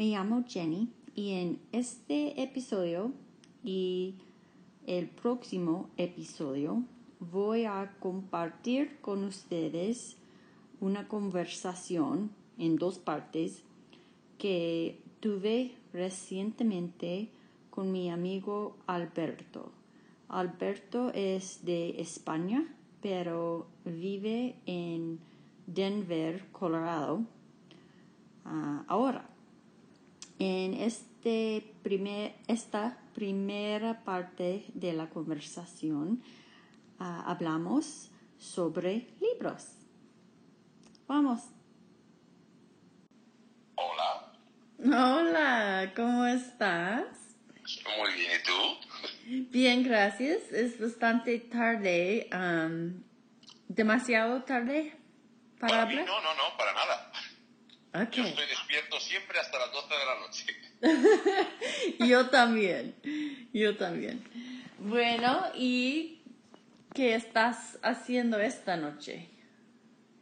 Me llamo Jenny y en este episodio y el próximo episodio voy a compartir con ustedes una conversación en dos partes que tuve recientemente con mi amigo Alberto. Alberto es de España, pero vive en Denver, Colorado, ah, ahora. En este primer, esta primera parte de la conversación ah, hablamos sobre libros. Vamos. Hola, Hola, ¿cómo estás? muy bien, ¿y tú? Bien, gracias. Es bastante tarde. ¿Demasiado tarde para Para mí hablar? no, no, no, para nada. Yo estoy despierto siempre hasta las 12 de la noche. Yo también, yo también. Bueno, ¿y qué estás haciendo esta noche?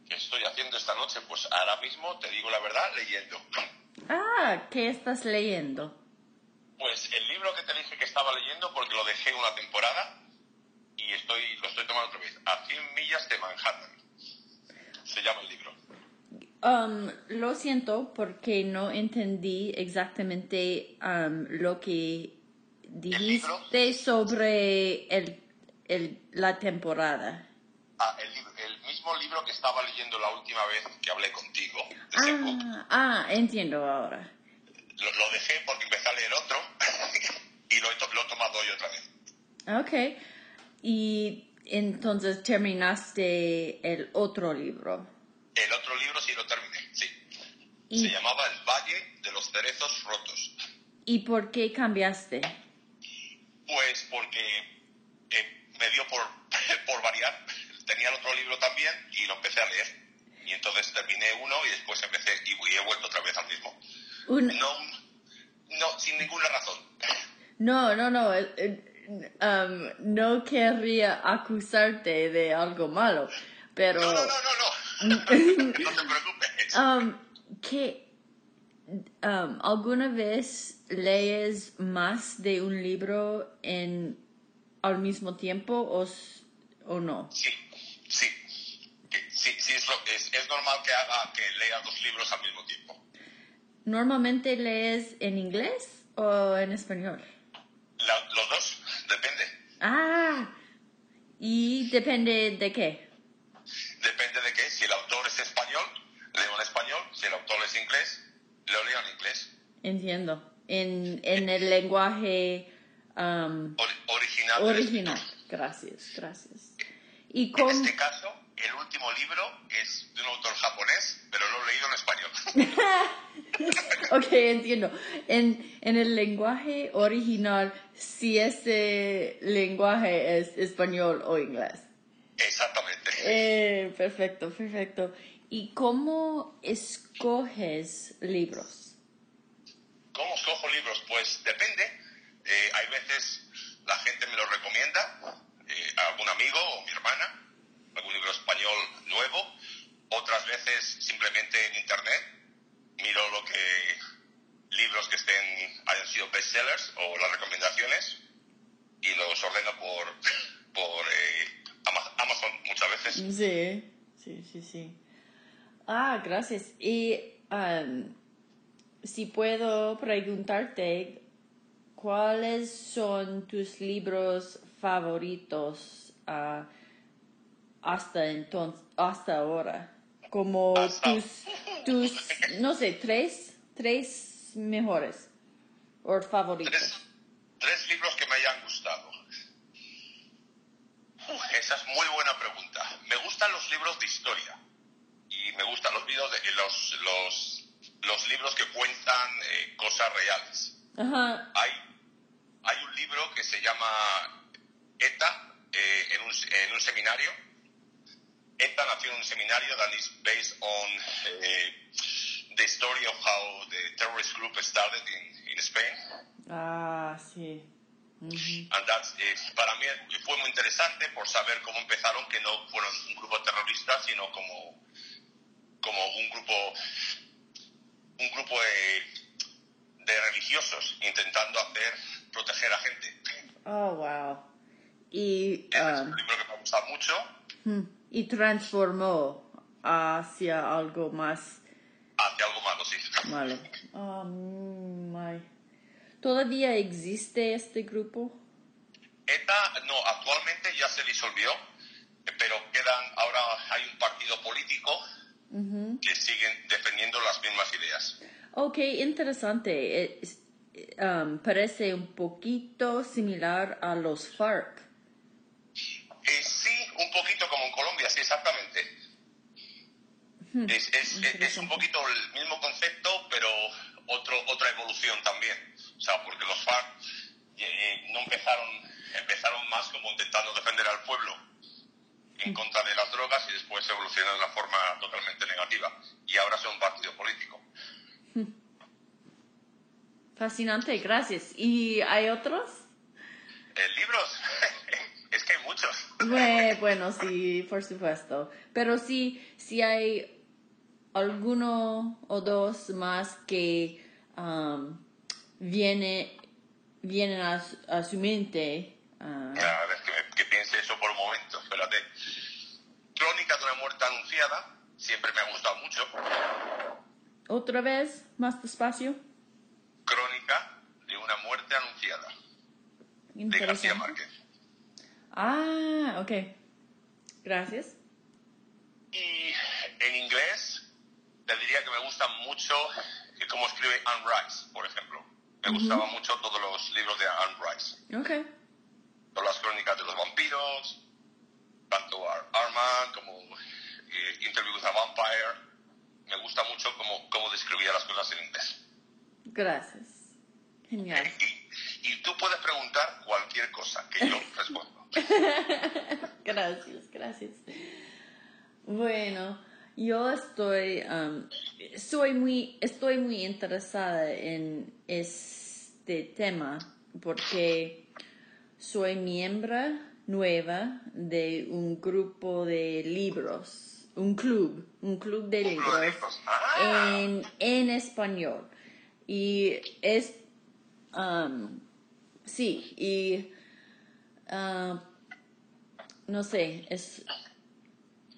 ¿Qué estoy haciendo esta noche? Pues ahora mismo, te digo la verdad, leyendo. Ah, ¿qué estás leyendo? Pues el libro que te dije que estaba leyendo porque lo dejé una temporada y estoy, lo estoy tomando otra vez. A 100 millas de Manhattan. Se llama el libro. Um, lo siento porque no entendí exactamente um, lo que dijiste sobre el, el- la temporada. Ah, el, el mismo libro que estaba leyendo la última vez que hablé contigo. Ah, ah, entiendo ahora. Lo, lo dejé porque empecé a leer otro y lo he, lo he tomado hoy otra vez. Ok. Y entonces terminaste el otro libro. Otro libro sí lo terminé, sí. Y- Se llamaba El Valle de los Cerezos Rotos. ¿Y por qué cambiaste? Pues porque eh, me dio por, por variar. Tenía el otro libro también y lo empecé a leer. Y entonces terminé uno y después empecé y, he vuelto otra vez al mismo. Un- No, no, sin ninguna razón. No, no, no. um, no querría acusarte de algo malo, pero... No, no, no, no, no. No te preocupes. Um, ¿qué, um, ¿Alguna vez lees más de un libro en, al mismo tiempo o, o no? Sí, sí. Que- Sí, sí, es, lo- es, es normal que haga, que lea dos libros al mismo tiempo. ¿Normalmente lees en inglés o en español? La- los dos, depende. Ah, y depende de qué. Depende de qué. Si el autor es español, leo en español. Si el autor es inglés, lo leo en inglés. Entiendo. En, en el lenguaje um, Ori- original. original. Gracias, gracias. ¿Y En cómo? este caso, el último libro es de un autor japonés, pero lo he leído en español. Ok, entiendo. En, en el lenguaje original, si ese lenguaje es español o inglés. Exactamente. Eh, perfecto, perfecto. ¿Y cómo escoges libros? ¿Cómo escojo libros? Pues depende. Eh, hay veces la gente me lo recomienda, eh, algún amigo o mi hermana, algún libro español nuevo. Otras veces simplemente en internet miro lo que libros que estén hayan sido bestsellers o las recomendaciones y los ordeno por por eh, Ama- Amazon muchas veces. Sí, sí, sí, sí. Ah, gracias. Y um, si puedo preguntarte, ¿cuáles son tus libros favoritos ah, hasta entonces, hasta ahora? Como Hasta- tus, tus, no sé, tres, tres mejores o favoritos. Tres, tres libros que me hayan gustado. Uf, esa es muy buena pregunta. Me gustan los libros de historia y me gustan los, videos de- los, los, los libros que cuentan eh, cosas reales. Ajá. Hay, hay un libro que se llama ETA eh, en, un, en un seminario. ETA nació en un seminario that is based on eh, the story of how the terrorist group started in, in Spain. Ah, sí. And that's, eh, para mí fue muy interesante por saber cómo empezaron, que no fueron un grupo terrorista, sino como, como un grupo, un grupo de, de religiosos intentando hacer proteger a gente. Oh, wow. Y, Es um, un libro que me gusta mucho. hmm, y transformó hacia algo más Hacia algo malo, sí. malo. Oh, my. ¿Todavía existe este grupo? ETA, no, actualmente ya se disolvió, Que siguen defendiendo las mismas ideas. Ok, interesante. Es- um, parece un poquito similar a los FARC. Eh, sí, un poquito como en Colombia, sí, exactamente. Es, es- es- es un poquito el mismo concepto, pero otro, otra evolución también. O sea, porque los FARC eh, no empezaron, empezaron más como intentando defender al pueblo en contra de las drogas y después evolucionaron de una forma totalmente negativa. Y ahora son un partido político. Fascinante, gracias. ¿Y hay otros? Eh, libros, es que hay muchos. Bue- Bueno, sí, por supuesto. Pero sí, sí hay alguno o dos más que um, viene, vienen a, a su mente. ah, A ver, que, me- que piense eso por un momento, espérate. Crónica de una muerte anunciada, siempre me ha gustado mucho. Otra vez, más despacio. Crónica de una muerte anunciada, de García. Márquez. Ah, ok. Gracias. Y en inglés, te diría que me gusta mucho cómo escribe Anne Rice, por ejemplo. Me gustaban mucho todos los libros de Anne Rice. Ok. Todas las crónicas de los vampiros, Ar- Armand como eh, Interview with a Vampire. Me gusta mucho cómo, cómo describía las cosas en inglés. Gracias. Genial. Y, y tú puedes preguntar cualquier cosa que yo respondo. Gracias, gracias. Bueno, yo estoy, um, soy muy, estoy muy interesada en este tema porque soy miembro nueva de un grupo de libros, un club, un club de libros. Ah. en, en español. Y es, um, sí, y ah, no sé, es,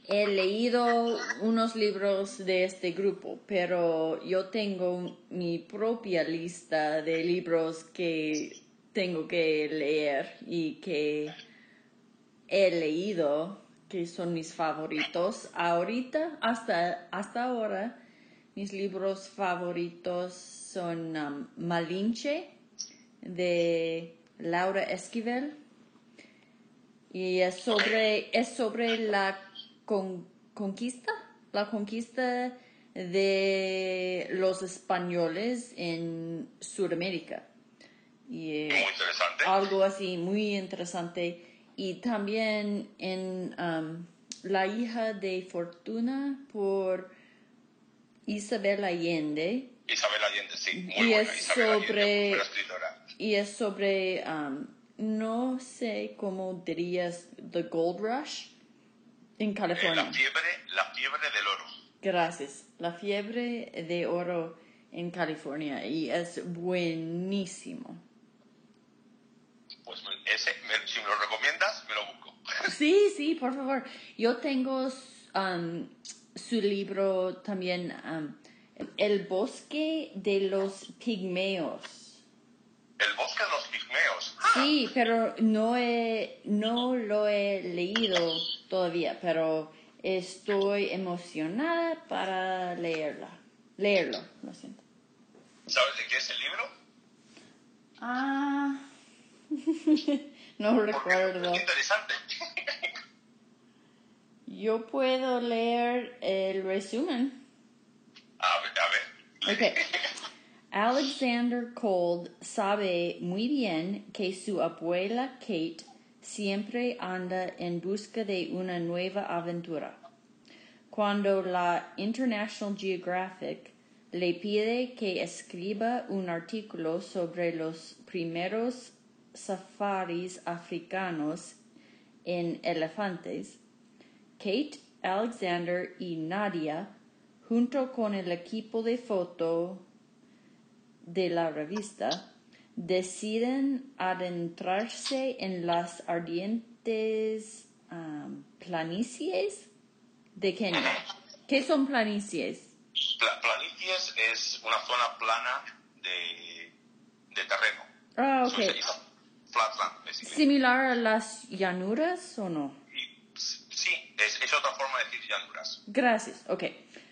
he leído unos libros de este grupo, pero yo tengo mi propia lista de libros que tengo que leer y que he leído, que son mis favoritos. Ahorita, hasta, hasta ahora, mis libros favoritos son um, Malinche de Laura Esquivel y es sobre es sobre la con- conquista la conquista de los españoles en Sudamérica y eh, Muy interesante. algo así muy interesante y también en um, la hija de Fortuna por Isabel Allende Isabel Allende, sí, muy Y buena. es Isabel Allende, sobre- muy buena escritora. y es sobre, um, no sé cómo dirías, The Gold Rush en Eh, California. la fiebre, la fiebre del oro. Gracias. La fiebre de oro en California y es buenísimo. Pues ese, me- si me lo recomiendas, me lo busco. Sí, sí, por favor. Yo tengo um, su libro también, um, El bosque de los pigmeos. El bosque de los pigmeos. Sí, pero no he, no lo he leído todavía, pero estoy emocionada para leerla. Leerlo, lo siento. ¿Sabes de qué es el libro? Ah, no recuerdo. es interesante. Yo puedo leer el resumen. a ver, a ver. Ok. Alexander Cold sabe muy bien que su abuela Kate siempre anda en busca de una nueva aventura. Cuando la International Geographic le pide que escriba un artículo sobre los primeros safaris africanos en elefantes, Kate, Alexander y Nadia, junto con el equipo de foto de la revista, deciden adentrarse en las ardientes um, planicies de Kenia. ¿Qué son planicies? Pla- planicies es una zona plana de, de terreno. Ah, ok. Flatland. ¿Similar a las llanuras o no? Es, es otra forma de decir llanuras. Gracias, ok.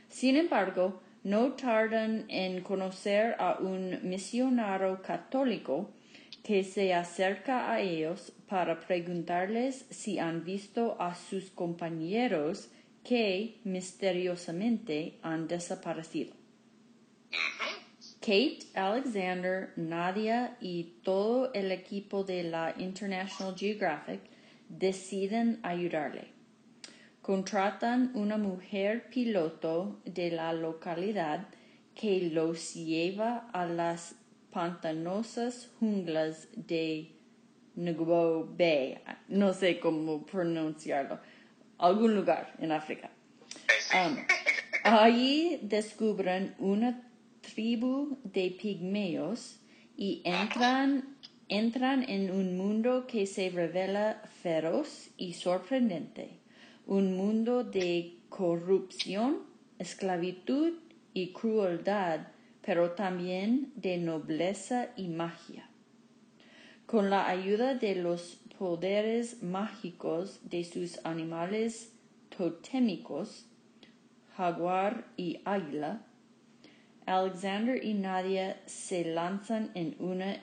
Sin embargo, no tardan en conocer a un misionero católico que se acerca a ellos para preguntarles si han visto a sus compañeros que misteriosamente han desaparecido. Kate, Alexander, Nadia y todo el equipo de la International Geographic deciden ayudarle. Contratan una mujer piloto de la localidad que los lleva a las pantanosas junglas de Ngbo Bay, no sé cómo pronunciarlo, algún lugar en África. Um, allí descubren una tribu de pigmeos y entran, entran en un mundo que se revela feroz y sorprendente. Un mundo de corrupción, esclavitud y crueldad, pero también de nobleza y magia. Con la ayuda de los poderes mágicos de sus animales totémicos, jaguar y águila, Alexander y Nadia se lanzan en una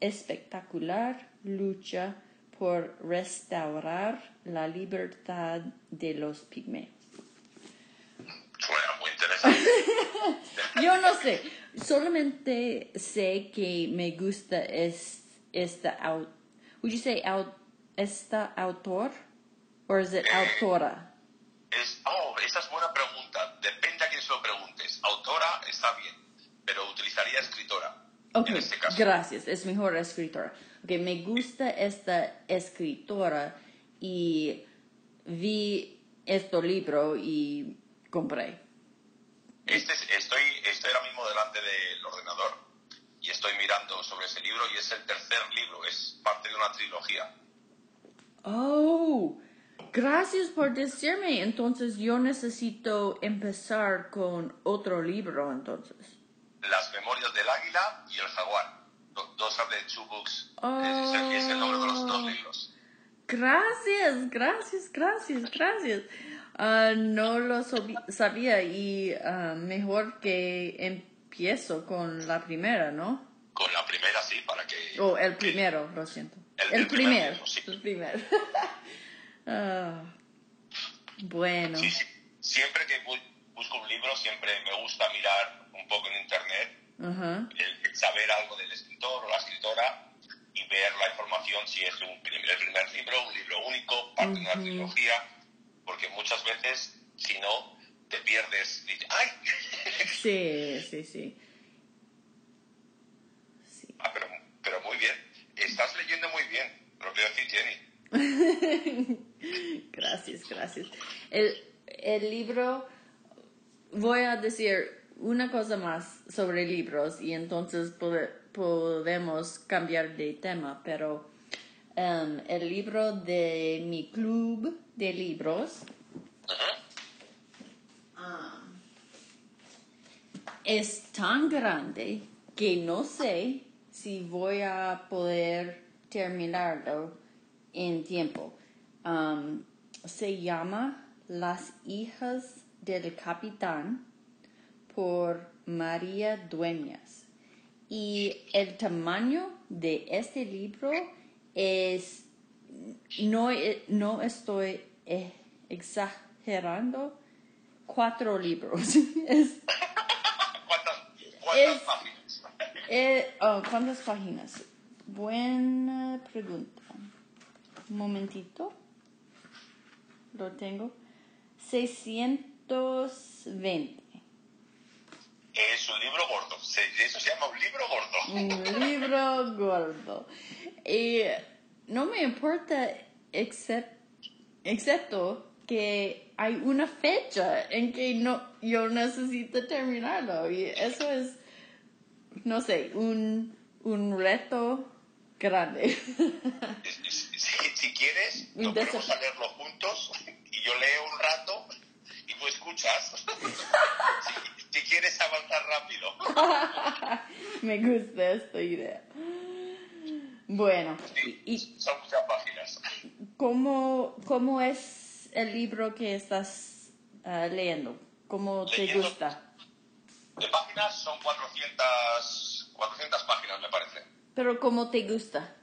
espectacular lucha por restaurar la libertad de los pigmeos. Suena muy interesante. Yo no sé, solamente sé que me gusta es, esta au- would you say au- esta autor or is it autora? Es, oh, esa es buena pregunta. Depende a quién se lo preguntes. Autora está bien, pero utilizaría escritora. Ok, En este caso. gracias, es mejor escritora. Ok, me gusta esta escritora y vi este libro y compré. Este es- estoy, estoy ahora mismo delante del ordenador y estoy mirando sobre ese libro y es el tercer libro, es parte de una trilogía. Oh, gracias por decirme. Entonces yo necesito empezar con otro libro, entonces. Las Memorias del Águila y el Jaguar. Do- Dos the Two Books. Es, el, es el nombre de los dos libros. Gracias, gracias, gracias, gracias. Ah, no lo sabía y ah, mejor que empiezo con la primera, ¿no? Con la primera sí, para que... O el primero, lo siento. El- El, el primer primer, libro, sí. el primer. Ah, bueno. Sí, sí. Siempre que bu- busco un libro, siempre me gusta mirar un poco en internet, el, el saber algo del escritor o la escritora y ver la información si es un prim- el primer libro, un libro único, parte de una trilogía, porque muchas veces, si no, te pierdes. ¡ay! Sí, sí, sí. Sí. Ah, pero, pero muy bien. Estás leyendo muy bien, lo quiero decir, Jenny. Gracias, gracias. El, el libro, voy a decir una cosa más sobre libros y entonces pode- podemos cambiar de tema, pero em, el libro de mi club de libros um, es tan grande que no sé si voy a poder terminarlo en tiempo. Um, se llama Las hijas del capitán por María Dueñas. Y el tamaño de este libro es, no, e- no estoy eh, exagerando, cuatro libros. es, ¿Cuántas, cuántas Es- páginas? Eh, oh, ¿Cuántas páginas? Buena pregunta. Un momentito. Lo tengo. 620. Es un libro gordo. Se- Eso se llama un libro gordo. Un libro gordo. Y no me importa excep- excepto que hay una fecha en que no yo necesito terminarlo y eso es no sé un un reto grande Si, si- quieres, nos ponemos a leerlo juntos y yo leo un rato y tú escuchas. si, si quieres avanzar rápido. me gusta esta idea bueno Sí, y, son muchas páginas. cómo cómo es el libro que estás ah, leyendo cómo te Leyendo. gusta De páginas son 400, 400 páginas, me parece. pero cómo te gusta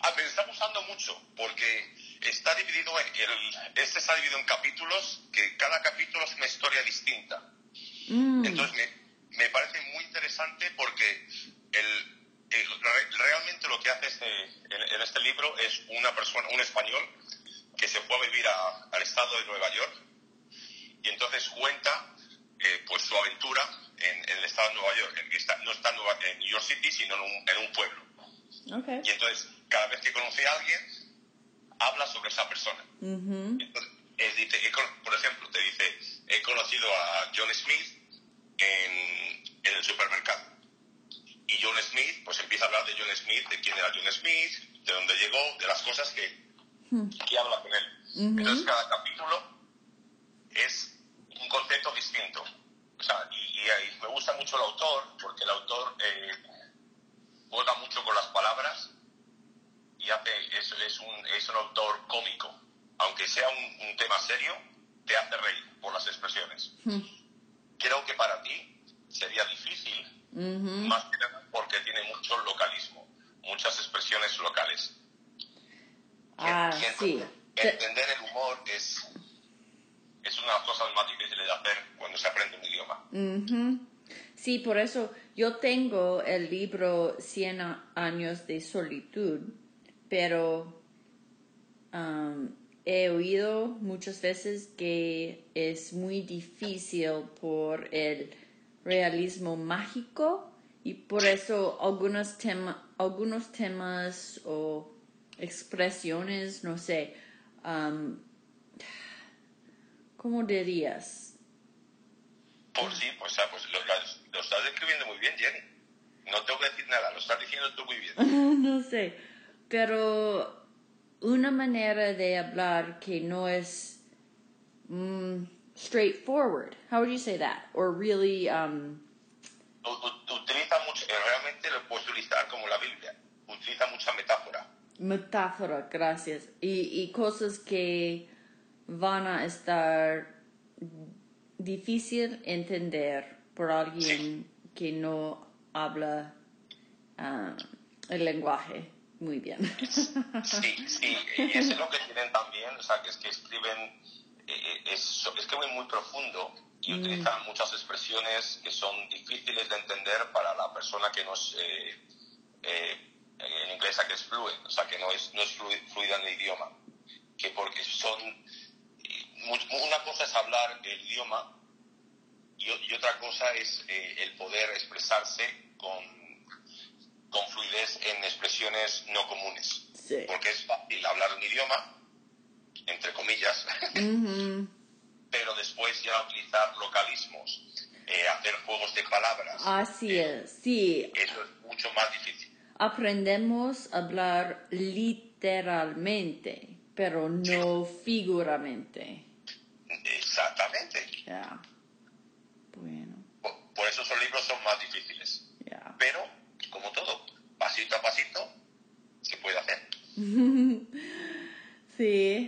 Ah, me está gustando mucho porque está dividido en el, este está dividido en capítulos que cada capítulo es una historia distinta. Mm. Entonces me, me parece muy interesante porque el, el- re- realmente lo que hace este, en, en este libro es una persona, un español que se fue a vivir a- al estado de Nueva York y entonces cuenta eh, pues su aventura en, en el estado de Nueva York, en está- no está en, Nueva- en New York City sino en un, en un pueblo. Okay. Y entonces cada vez que conoce a alguien habla sobre esa persona. Entonces, él dice, he con- por ejemplo, te dice, he conocido a John Smith en, en el supermercado. Y John Smith, pues empieza a hablar de John Smith, de quién era John Smith, de dónde llegó, de las cosas que, que habla con él. Entonces, cada capítulo es un concepto distinto. O sea, y, y ahí me gusta mucho el autor, porque el autor eh, juega mucho con las palabras y hace, es, es, un, es un autor cómico. Aunque sea un, un tema serio, te hace reír por las expresiones. Creo que para ti sería más que nada porque tiene mucho localismo, muchas expresiones locales. Ah, Y sí. Te- Entender el humor es, es una de las cosas más difíciles de hacer cuando se aprende un idioma. Ujú. Sí, por eso yo tengo el libro 100 a- años de solitud, pero um, he oído muchas veces que es muy difícil por el realismo mágico y por eso algunos, tema, algunos temas o expresiones, no sé, um, ¿cómo dirías? Pues sí, pues, pues lo estás describiendo muy bien, Jenny. No tengo que decir nada, lo estás diciendo tú muy bien. no sé, pero una manera de hablar que no es mm, straightforward. How would you say that? Or really, um, Utiliza mucho, realmente lo puedes utilizar como la Biblia. Utiliza mucha metáfora. metáfora, gracias. Y, y cosas que van a estar difícil entender por alguien que no habla ah, el lenguaje muy bien. Sí, sí, y eso es lo que tienen también, o sea, que es que escriben, eh, eh, es, escriben muy profundo y utilizan muchas expresiones que son difíciles de entender para la persona que no es, eh, eh, en inglés, que es fluent, o sea, que no es, no es flui- fluida en el idioma, que porque son, eh, una cosa es hablar el idioma y, otra cosa es el poder expresarse con, con fluidez en expresiones no comunes. Sí. porque es fácil hablar un idioma, entre comillas, Ujú. pero después ya utilizar localismos, eh, hacer juegos de palabras, Así es, sí. eso es mucho más difícil. Aprendemos a hablar literalmente, pero no figuramente. Exactamente. Ya. Bueno, Por, por eso esos libros son más difíciles. ya. Pero, como todo, pasito a pasito, se puede hacer. Sí.